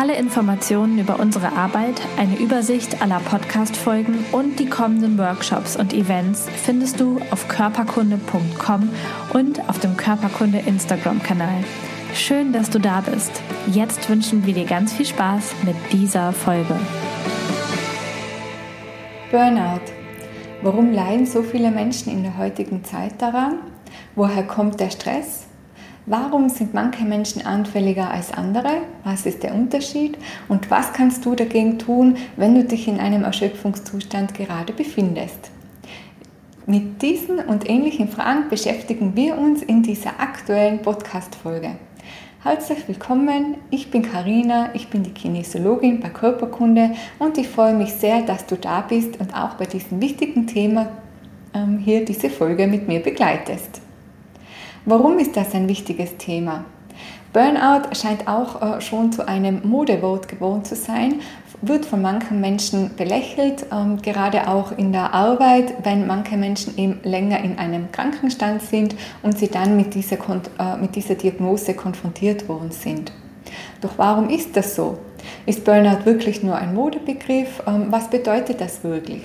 Alle Informationen über unsere Arbeit, eine Übersicht aller Podcast-Folgen und die kommenden Workshops und Events findest du auf körperkunde.com und auf dem Körperkunde Instagram-Kanal. Schön, dass du da bist. Jetzt wünschen wir dir ganz viel Spaß mit dieser Folge. Burnout. Warum leiden so viele Menschen in der heutigen Zeit daran? Woher kommt der Stress? Warum sind manche Menschen anfälliger als andere? Was ist der Unterschied? Und was kannst du dagegen tun, wenn du dich in einem Erschöpfungszustand gerade befindest? Mit diesen und ähnlichen Fragen beschäftigen wir uns in dieser aktuellen Podcast-Folge. Herzlich willkommen, ich bin Karina, ich bin die Kinesiologin bei Körperkunde und ich freue mich sehr, dass du da bist und auch bei diesem wichtigen Thema ähm, hier diese Folge mit mir begleitest. Warum ist das ein wichtiges Thema? Burnout scheint auch äh, schon zu einem Modewort geworden zu sein, wird von manchen Menschen belächelt, ähm, gerade auch in der Arbeit, wenn manche Menschen eben länger in einem Krankenstand sind und sie dann mit dieser, äh, mit dieser Diagnose konfrontiert worden sind. Doch warum ist das so? Ist Burnout wirklich nur ein Modebegriff? Ähm, was bedeutet das wirklich?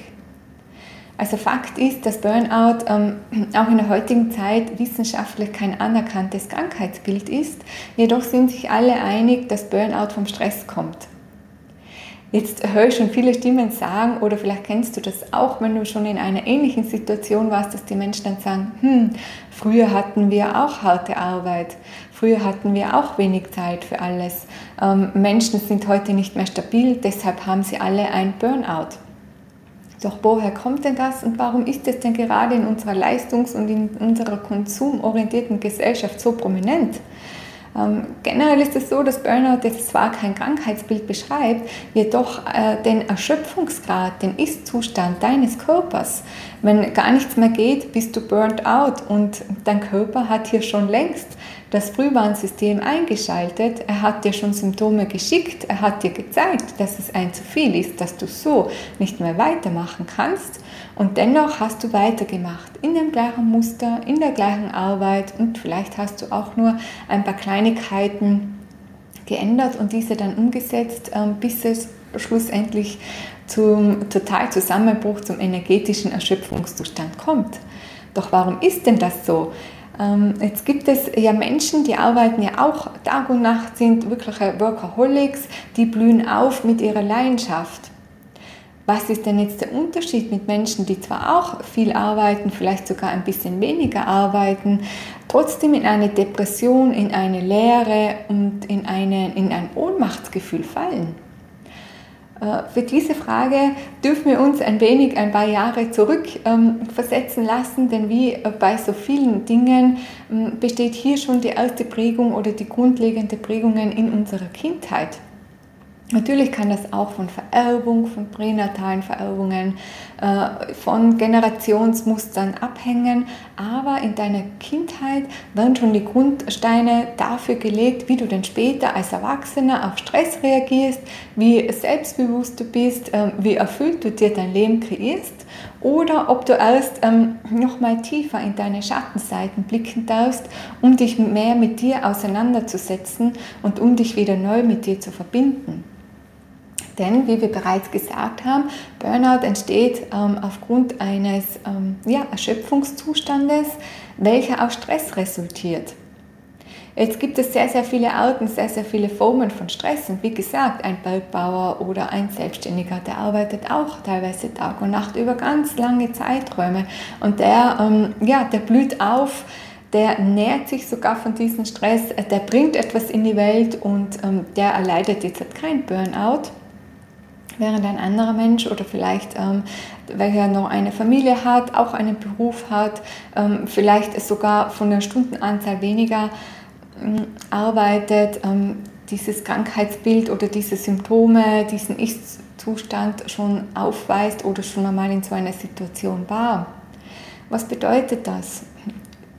Also Fakt ist, dass Burnout ähm, auch in der heutigen Zeit wissenschaftlich kein anerkanntes Krankheitsbild ist. Jedoch sind sich alle einig, dass Burnout vom Stress kommt. Jetzt höre ich schon viele Stimmen sagen, oder vielleicht kennst du das auch, wenn du schon in einer ähnlichen Situation warst, dass die Menschen dann sagen, hm, früher hatten wir auch harte Arbeit, früher hatten wir auch wenig Zeit für alles. Ähm, Menschen sind heute nicht mehr stabil, deshalb haben sie alle ein Burnout. Doch woher kommt denn das und warum ist es denn gerade in unserer leistungs- und in unserer konsumorientierten Gesellschaft so prominent? Ähm, generell ist es so, dass Burnout jetzt zwar kein Krankheitsbild beschreibt, jedoch äh, den Erschöpfungsgrad, den Ist-Zustand deines Körpers. Wenn gar nichts mehr geht, bist du burnt out und dein Körper hat hier schon längst das Frühwarnsystem eingeschaltet. Er hat dir schon Symptome geschickt. Er hat dir gezeigt, dass es ein zu viel ist, dass du so nicht mehr weitermachen kannst. Und dennoch hast du weitergemacht in dem gleichen Muster, in der gleichen Arbeit und vielleicht hast du auch nur ein paar Kleinigkeiten geändert und diese dann umgesetzt, ähm, bis es schlussendlich zum Totalzusammenbruch, zum energetischen Erschöpfungszustand kommt. Doch warum ist denn das so? Ähm, jetzt gibt es ja Menschen, die arbeiten ja auch Tag und Nacht, sind wirkliche Workaholics, die blühen auf mit ihrer Leidenschaft. Was ist denn jetzt der Unterschied mit Menschen, die zwar auch viel arbeiten, vielleicht sogar ein bisschen weniger arbeiten, trotzdem in eine Depression, in eine Leere und in, eine, in ein Ohnmachtsgefühl fallen? Äh, für diese Frage dürfen wir uns ein wenig ein paar Jahre zurückversetzen ähm, lassen, denn wie bei so vielen Dingen ähm, besteht hier schon die erste Prägung oder die grundlegende Prägungen in unserer Kindheit. Natürlich kann das auch von Vererbung, von pränatalen Vererbungen, äh, von Generationsmustern abhängen, aber in deiner Kindheit werden schon die Grundsteine dafür gelegt, wie du denn später als Erwachsener auf Stress reagierst, wie selbstbewusst du bist, ähm, wie erfüllt du dir dein Leben kreierst oder ob du erst ähm, noch mal tiefer in deine Schattenseiten blicken darfst, um dich mehr mit dir auseinanderzusetzen und um dich wieder neu mit dir zu verbinden. Denn, wie wir bereits gesagt haben, Burnout entsteht ähm, aufgrund eines ähm, ja, Erschöpfungszustandes, welcher aus Stress resultiert. Jetzt gibt es sehr, sehr viele Arten, sehr, sehr viele Formen von Stress. Und wie gesagt, ein Bergbauer oder ein Selbstständiger, der arbeitet auch teilweise Tag und Nacht über ganz lange Zeiträume. Und der, ähm, ja, der blüht auf, der nährt sich sogar von diesem Stress, der bringt etwas in die Welt und ähm, der erleidet jetzt kein Burnout während ein anderer Mensch oder vielleicht ähm, welcher noch eine Familie hat, auch einen Beruf hat, ähm, vielleicht sogar von der Stundenanzahl weniger arbeitet, ähm, dieses Krankheitsbild oder diese Symptome, diesen ist Zustand schon aufweist oder schon einmal in so einer Situation war. Was bedeutet das?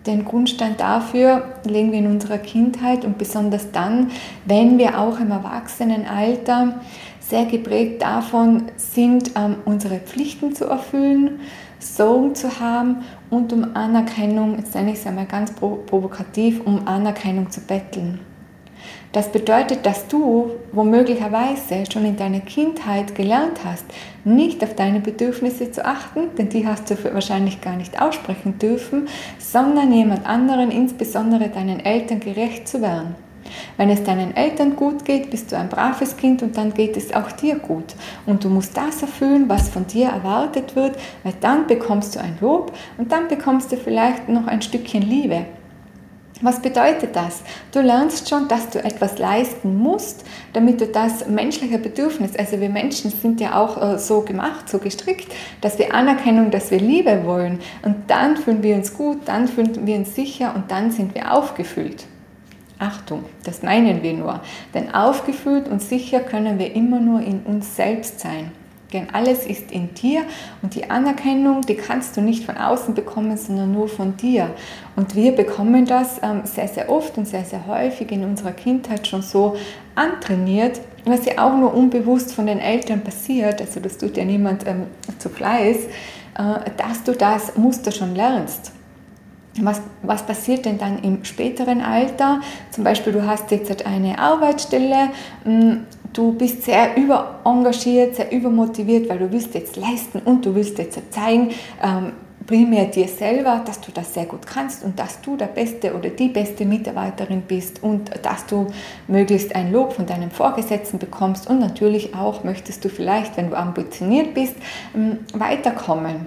Den Grundstein dafür legen wir in unserer Kindheit und besonders dann, wenn wir auch im Erwachsenenalter sehr geprägt davon sind, ähm, unsere Pflichten zu erfüllen, Sorgen zu haben und um Anerkennung, jetzt nenne ich es einmal ganz provokativ, um Anerkennung zu betteln. Das bedeutet, dass du womöglicherweise schon in deiner Kindheit gelernt hast, nicht auf deine Bedürfnisse zu achten, denn die hast du wahrscheinlich gar nicht aussprechen dürfen, sondern jemand anderen, insbesondere deinen Eltern, gerecht zu werden. Wenn es deinen Eltern gut geht, bist du ein braves Kind und dann geht es auch dir gut. Und du musst das erfüllen, was von dir erwartet wird, weil dann bekommst du ein Lob und dann bekommst du vielleicht noch ein Stückchen Liebe. Was bedeutet das? Du lernst schon, dass du etwas leisten musst, damit du das menschliche Bedürfnis, also wir Menschen sind ja auch äh, so gemacht, so gestrickt, dass wir Anerkennung, dass wir Liebe wollen. Und dann fühlen wir uns gut, dann fühlen wir uns sicher und dann sind wir aufgefüllt. Achtung, das meinen wir nur. Denn aufgefüllt und sicher können wir immer nur in uns selbst sein. Denn alles ist in dir und die Anerkennung, die kannst du nicht von außen bekommen, sondern nur von dir. Und wir bekommen das ähm, sehr, sehr oft und sehr, sehr häufig in unserer Kindheit schon so antrainiert, was ja auch nur unbewusst von den Eltern passiert, also das tut ja niemand ähm, zu Fleiß, äh, dass du das Muster schon lernst. Was, was, passiert denn dann im späteren Alter? Zum Beispiel, du hast jetzt eine Arbeitsstelle, hm, du bist sehr überengagiert, sehr übermotiviert, weil du willst jetzt leisten und du willst jetzt zeigen, ähm, primär dir selber, dass du das sehr gut kannst und dass du der beste oder die beste Mitarbeiterin bist und dass du möglichst ein Lob von deinem Vorgesetzten bekommst und natürlich auch möchtest du vielleicht, wenn du ambitioniert bist, ähm, weiterkommen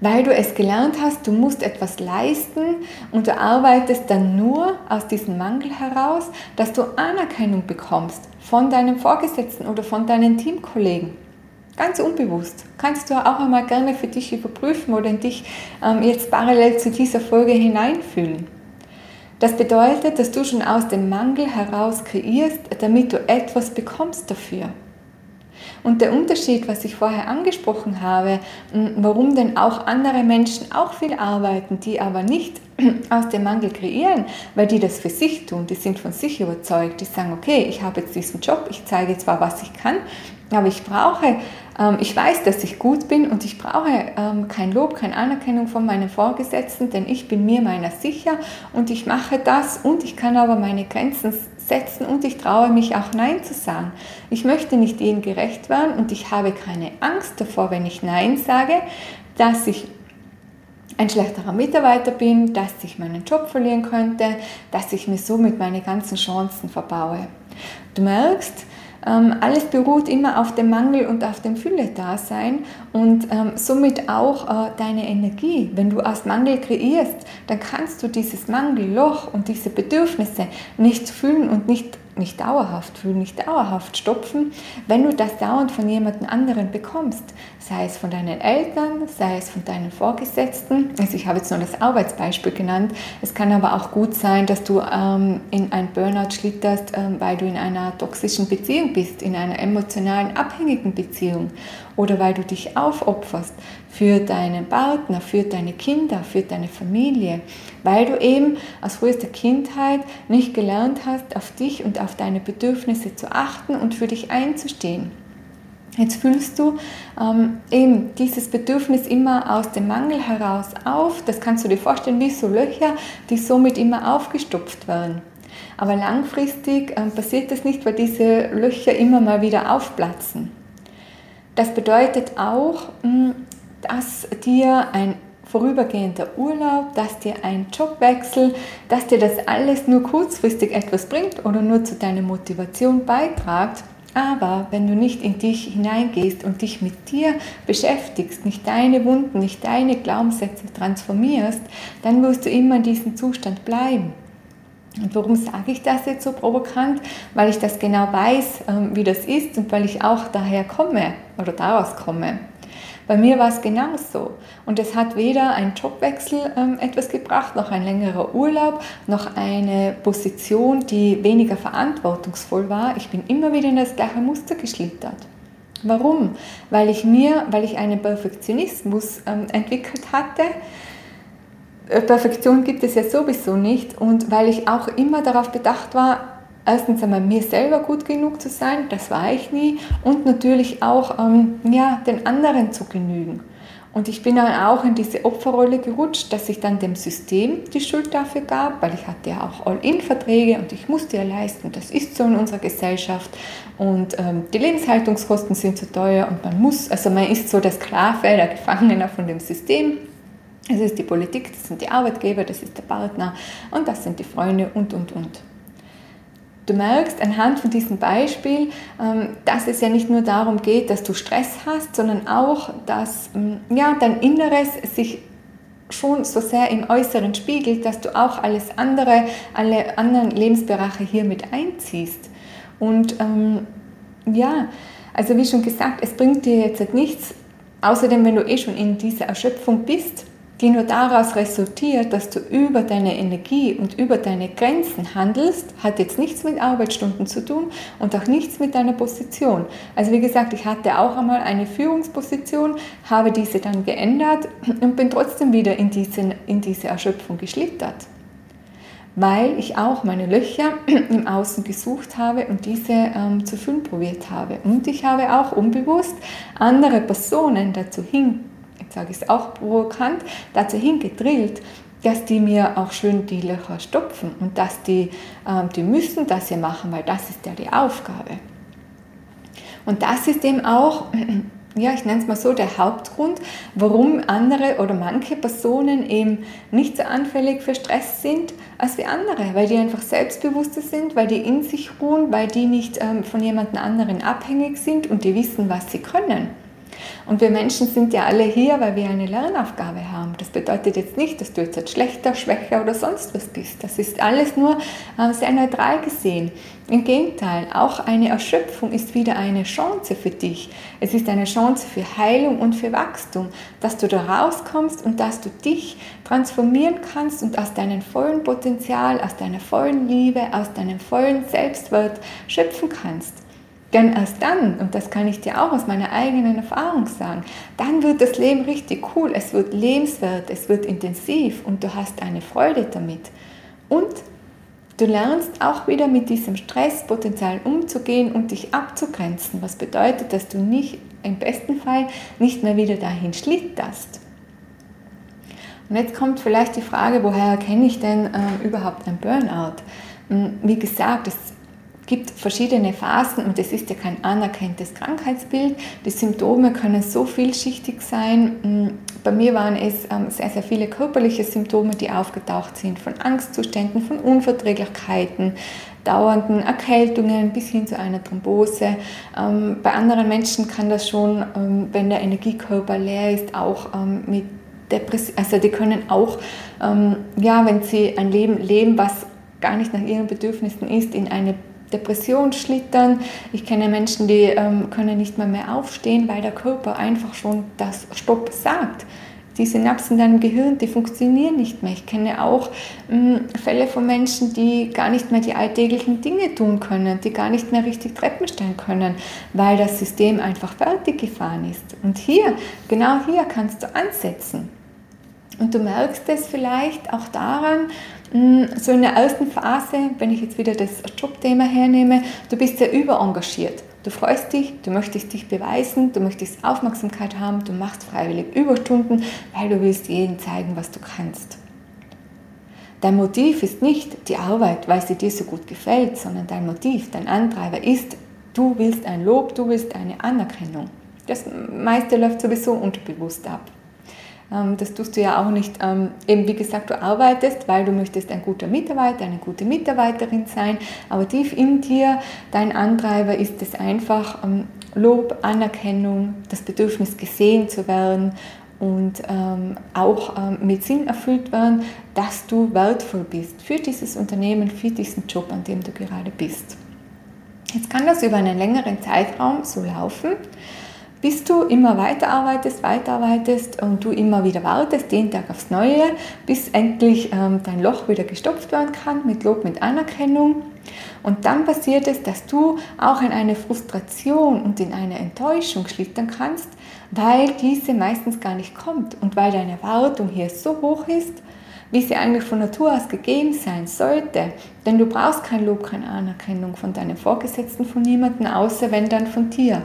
weil du es gelernt hast, du musst etwas leisten und du arbeitest dann nur aus diesem Mangel heraus, dass du Anerkennung bekommst von deinem Vorgesetzten oder von deinen Teamkollegen. Ganz unbewusst. Kannst du auch einmal gerne für dich überprüfen oder in dich ähm, jetzt parallel zu dieser Folge hineinfühlen. Das bedeutet, dass du schon aus dem Mangel heraus kreierst, damit du etwas bekommst dafür. Und der Unterschied, was ich vorher angesprochen habe, warum denn auch andere Menschen auch viel arbeiten, die aber nicht aus dem Mangel kreieren, weil die das für sich tun, die sind von sich überzeugt, die sagen, okay, ich habe jetzt diesen Job, ich zeige zwar, was ich kann, aber ich brauche, ich weiß, dass ich gut bin und ich brauche ähm, kein Lob, keine Anerkennung von meinen Vorgesetzten, denn ich bin mir meiner sicher und ich mache das und ich kann aber meine Grenzen setzen und ich traue mich auch Nein zu sagen. Ich möchte nicht ihnen gerecht werden und ich habe keine Angst davor, wenn ich Nein sage, dass ich ein schlechterer Mitarbeiter bin, dass ich meinen Job verlieren könnte, dass ich mir somit meine ganzen Chancen verbaue. Du merkst, ähm, alles beruht immer auf dem Mangel und auf dem Fülle-Dasein und ähm, somit auch äh, deine Energie. Wenn du aus Mangel kreierst, dann kannst du dieses Mangelloch und diese Bedürfnisse nicht fühlen und nicht nicht dauerhaft fühlen, nicht dauerhaft stopfen, wenn du das dauernd von jemandem anderen bekommst, sei es von deinen Eltern, sei es von deinen Vorgesetzten. Also ich habe jetzt nur das Arbeitsbeispiel genannt. Es kann aber auch gut sein, dass du ähm, in ein Burnout schlitterst, ähm, weil du in einer toxischen Beziehung bist, in einer emotionalen abhängigen Beziehung oder weil du dich aufopferst für deinen Partner, für deine Kinder, für deine Familie, weil du eben aus frühester Kindheit nicht gelernt hast, auf dich und auf deine Bedürfnisse zu achten und für dich einzustehen. Jetzt fühlst du ähm, eben dieses Bedürfnis immer aus dem Mangel heraus auf. Das kannst du dir vorstellen wie so Löcher, die somit immer aufgestopft werden. Aber langfristig ähm, passiert das nicht, weil diese Löcher immer mal wieder aufplatzen. Das bedeutet auch, hm, dass dir ein vorübergehender Urlaub, dass dir ein Jobwechsel, dass dir das alles nur kurzfristig etwas bringt oder nur zu deiner Motivation beitragt. Aber wenn du nicht in dich hineingehst und dich mit dir beschäftigst, nicht deine Wunden, nicht deine Glaubenssätze transformierst, dann wirst du immer in diesem Zustand bleiben. Und warum sage ich das jetzt so provokant? Weil ich das genau weiß, ähm, wie das ist und weil ich auch daher komme oder daraus komme. Bei mir war es genauso. Und es hat weder ein Jobwechsel ähm, etwas gebracht, noch ein längerer Urlaub, noch eine Position, die weniger verantwortungsvoll war. Ich bin immer wieder in das gleiche Muster geschlittert. Warum? Weil ich mir, weil ich einen Perfektionismus ähm, entwickelt hatte. Äh, Perfektion gibt es ja sowieso nicht und weil ich auch immer darauf bedacht war, erstens einmal mir selber gut genug zu sein, das war ich nie, und natürlich auch ähm, ja, den anderen zu genügen. Und ich bin dann auch in diese Opferrolle gerutscht, dass ich dann dem System die Schuld dafür gab, weil ich hatte ja auch All-In-Verträge und ich musste ja leisten. Das ist so in unserer Gesellschaft. Und ähm, die Lebenshaltungskosten sind zu teuer und man muss, also man ist so der Sklave, der Gefangener von dem System. Es ist die Politik, das sind die Arbeitgeber, das ist der Partner und das sind die Freunde und, und, und. Du merkst anhand von diesem Beispiel, ähm, dass es ja nicht nur darum geht, dass du Stress hast, sondern auch, dass ähm, ja, dein Inneres sich schon so sehr im Äußeren spiegelt, dass du auch alles andere, alle anderen Lebensbereiche hier mit einziehst. Und ähm, ja, also wie schon gesagt, es bringt dir jetzt nichts, außerdem wenn du eh schon in dieser Erschöpfung bist, die nur daraus resultiert, dass du über deine Energie und über deine Grenzen handelst, hat jetzt nichts mit Arbeitsstunden zu tun und auch nichts mit deiner Position. Also wie gesagt, ich hatte auch einmal eine Führungsposition, habe diese dann geändert und bin trotzdem wieder in diese, in diese Erschöpfung geschlittert weil ich auch meine Löcher im Außen gesucht habe und diese ähm, zu füllen probiert habe. Und ich habe auch unbewusst andere Personen dazu hin sage ich es auch provokant, dazu hingedrillt, dass die mir auch schön die Löcher stopfen und dass die, ähm, die müssen das hier machen, weil das ist ja die Aufgabe. Und das ist eben auch, ja, ich nenne es mal so, der Hauptgrund, warum andere oder manche Personen eben nicht so anfällig für Stress sind als wie andere, weil die einfach selbstbewusster sind, weil die in sich ruhen, weil die nicht ähm, von jemand anderen abhängig sind und die wissen, was sie können. Und wir Menschen sind ja alle hier, weil wir eine Lernaufgabe haben. Das bedeutet jetzt nicht, dass du jetzt schlechter, schwächer oder sonst was bist. Das ist alles nur äh, sehr neutral gesehen. Im Gegenteil, auch eine Erschöpfung ist wieder eine Chance für dich. Es ist eine Chance für Heilung und für Wachstum, dass du da rauskommst und dass du dich transformieren kannst und aus deinem vollen Potenzial, aus deiner vollen Liebe, aus deinem vollen Selbstwert schöpfen kannst. Denn erst dann, und das kann ich dir auch aus meiner eigenen Erfahrung sagen, dann wird das Leben richtig cool, es wird lebenswert, es wird intensiv und du hast eine Freude damit. Und du lernst auch wieder mit diesem Stresspotenzial umzugehen und dich abzugrenzen, was bedeutet, dass du nicht im besten Fall nicht mehr wieder dahin schlitterst. Und jetzt kommt vielleicht die Frage, woher erkenne ich denn äh, überhaupt ein Burnout? Hm, wie gesagt, es gibt verschiedene Phasen und es ist ja kein anerkanntes Krankheitsbild. Die Symptome können so vielschichtig sein. Mm, bei mir waren es ähm, sehr, sehr viele körperliche Symptome, die aufgetaucht sind, von Angstzuständen, von Unverträglichkeiten, dauernden Erkältungen bis hin zu einer Thrombose. Ähm, bei anderen Menschen kann das schon, ähm, wenn der Energiekörper leer ist, auch mit Depression, also die können auch, ja, wenn sie ein Leben leben, was gar nicht nach ihren Bedürfnissen ist, in eine Depression schlittern. Ich kenne Menschen, die ähm, können nicht mehr mehr aufstehen, weil der Körper einfach schon das Stopp sagt. Die Synapsen in deinem Gehirn, die funktionieren nicht mehr. Ich kenne auch ähm, Fälle von Menschen, die gar nicht mehr die alltäglichen Dinge tun können, die gar nicht mehr richtig Treppen stellen können, weil das System einfach fertig gefahren ist. Und hier, genau hier kannst du ansetzen. Und du merkst es vielleicht auch daran, Mm, so in der ersten Phase, wenn ich jetzt wieder das Jobthema hernehme, du bist sehr überengagiert. Du freust dich, du möchtest dich beweisen, du möchtest Aufmerksamkeit haben, du machst freiwillig Überstunden, weil du willst jedem zeigen, was du kannst. Dein Motiv ist nicht die Arbeit, weil sie dir so gut gefällt, sondern dein Motiv, dein Antreiber ist, du willst ein Lob, du willst eine Anerkennung. Das meiste läuft sowieso unterbewusst ab. Ähm, das tust du ja auch nicht, ähm, eben wie gesagt, du arbeitest, weil du möchtest ein guter Mitarbeiter, eine gute Mitarbeiterin sein, aber tief in dir, dein Antreiber ist es einfach ähm, Lob, Anerkennung, das Bedürfnis gesehen zu werden und auch mit Sinn erfüllt werden, dass du wertvoll bist für dieses Unternehmen, für diesen Job, an dem du gerade bist. Jetzt kann das über einen längeren Zeitraum so laufen bis du immer weiterarbeitest, weiterarbeitest und du immer wieder wartest, jeden Tag aufs Neue, bis endlich ähm, dein Loch wieder gestopft werden kann mit Lob, mit Anerkennung. Und dann passiert es, dass du auch in eine Frustration und in eine Enttäuschung schlittern kannst, weil diese meistens gar nicht kommt und weil deine Erwartung hier so hoch ist, wie sie eigentlich von Natur aus gegeben sein sollte. Denn du brauchst kein Lob, keine Anerkennung von deinem Vorgesetzten, von niemandem, außer wenn dann von dir.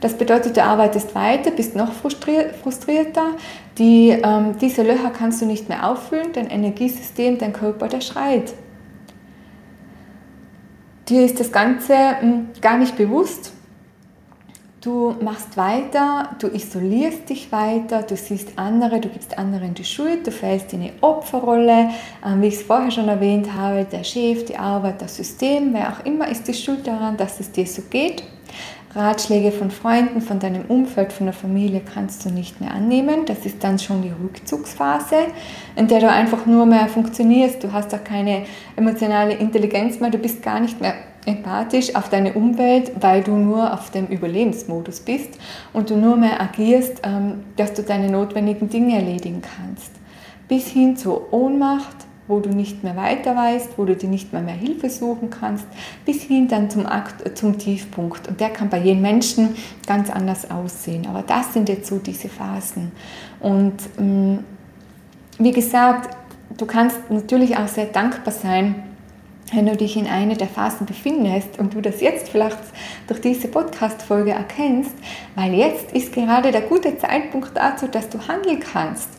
Das bedeutet, du arbeitest weiter, bist noch frustrierter. Die, ähm, diese Löcher kannst du nicht mehr auffüllen, dein Energiesystem, dein Körper, der schreit. Dir ist das Ganze hm, gar nicht bewusst. Du machst weiter, du isolierst dich weiter, du siehst andere, du gibst anderen die Schuld, du fällst in eine Opferrolle, ähm, wie ich es vorher schon erwähnt habe, der Chef, die Arbeit, das System, wer auch immer ist die Schuld daran, dass es dir so geht. Ratschläge von Freunden, von deinem Umfeld, von der Familie kannst du nicht mehr annehmen. Das ist dann schon die Rückzugsphase, in der du einfach nur mehr funktionierst. Du hast auch keine emotionale Intelligenz mehr, du bist gar nicht mehr empathisch auf deine Umwelt, weil du nur auf dem Überlebensmodus bist und du nur mehr agierst, ähm, dass du deine notwendigen Dinge erledigen kannst. Bis hin zur Ohnmacht, wo du nicht mehr weiter weißt, wo du dir nicht mehr, mehr Hilfe suchen kannst, bis hin dann zum, Akt, zum Tiefpunkt. Und der kann bei jedem Menschen ganz anders aussehen. Aber das sind jetzt so diese Phasen. Und ähm, wie gesagt, du kannst natürlich auch sehr dankbar sein, wenn du dich in einer der Phasen befindest und du das jetzt vielleicht durch diese Podcast-Folge erkennst, weil jetzt ist gerade der gute Zeitpunkt dazu, dass du handeln kannst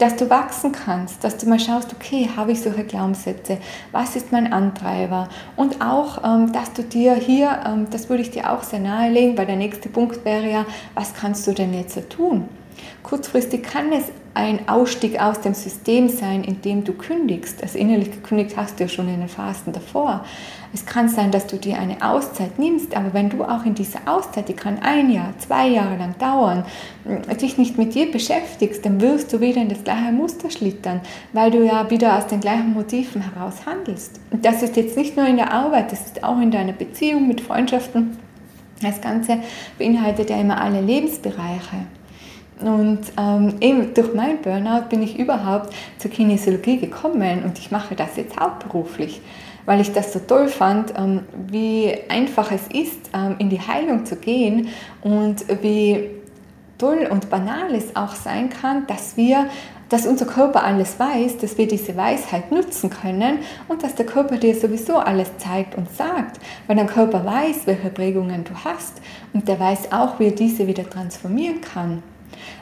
dass du wachsen kannst, dass du mal schaust, okay, habe ich solche Glaubenssätze, was ist mein Antreiber und auch, ähm, dass du dir hier, ähm, das würde ich dir auch sehr nahelegen, weil der nächste Punkt wäre ja, was kannst du denn jetzt tun? Kurzfristig kann es ein Ausstieg aus dem System sein, in dem du kündigst. Also innerlich gekündigt hast du ja schon in den Phasen davor. Es kann sein, dass du dir eine Auszeit nimmst, aber wenn du auch in dieser Auszeit, die kann ein Jahr, zwei Jahre lang dauern, dich nicht mit dir beschäftigst, dann wirst du wieder in das gleiche Muster schlittern, weil du ja wieder aus den gleichen Motiven heraus handelst. Und das ist jetzt nicht nur in der Arbeit, das ist auch in deiner Beziehung mit Freundschaften. Das Ganze beinhaltet ja immer alle Lebensbereiche. Und ähm, eben durch mein Burnout bin ich überhaupt zur Kinesiologie gekommen und ich mache das jetzt hauptberuflich, weil ich das so toll fand, ähm, wie einfach es ist, ähm, in die Heilung zu gehen und wie toll und banal es auch sein kann, dass wir dass unser Körper alles weiß, dass wir diese Weisheit nutzen können und dass der Körper dir sowieso alles zeigt und sagt, weil dein Körper weiß, welche Prägungen du hast und der weiß auch, wie er diese wieder transformieren kann.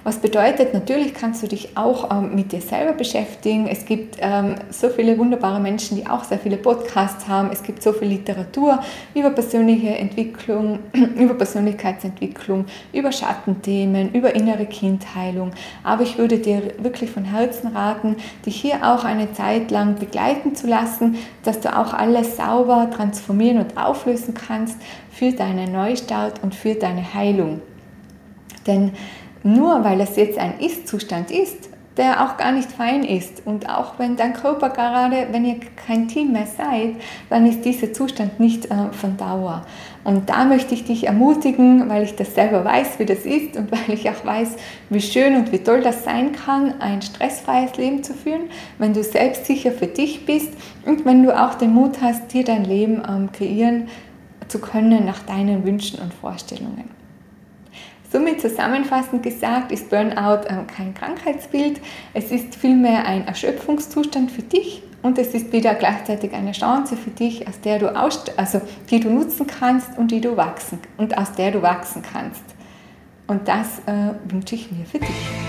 Was bedeutet, natürlich kannst du dich auch ähm, mit dir selber beschäftigen. Es gibt ähm, so viele wunderbare Menschen, die auch sehr viele Podcasts haben. Es gibt so viel Literatur über persönliche Entwicklung, über Persönlichkeitsentwicklung, über Schattenthemen, über innere Kindheilung. Aber ich würde dir wirklich von Herzen raten, dich hier auch eine Zeit lang begleiten zu lassen, dass du auch alles sauber transformieren und auflösen kannst für deinen Neustart und für deine Heilung. Denn nur weil es jetzt ein Ist-Zustand ist, der auch gar nicht fein ist. Und auch wenn dein Körper gerade, wenn ihr kein Team mehr seid, dann ist dieser Zustand nicht äh, von Dauer. Und da möchte ich dich ermutigen, weil ich das selber weiß, wie das ist und weil ich auch weiß, wie schön und wie toll das sein kann, ein stressfreies Leben zu führen, wenn du selbstsicher für dich bist und wenn du auch den Mut hast, dir dein Leben ähm, kreieren zu können nach deinen Wünschen und Vorstellungen. Somit zusammenfassend gesagt ist Burnout äh, kein Krankheitsbild, es ist vielmehr ein Erschöpfungszustand für dich und es ist wieder gleichzeitig eine Chance für dich, aus der du also die du nutzen kannst und die du wachsen und aus der du wachsen kannst. Und das äh, wünsche ich mir für dich.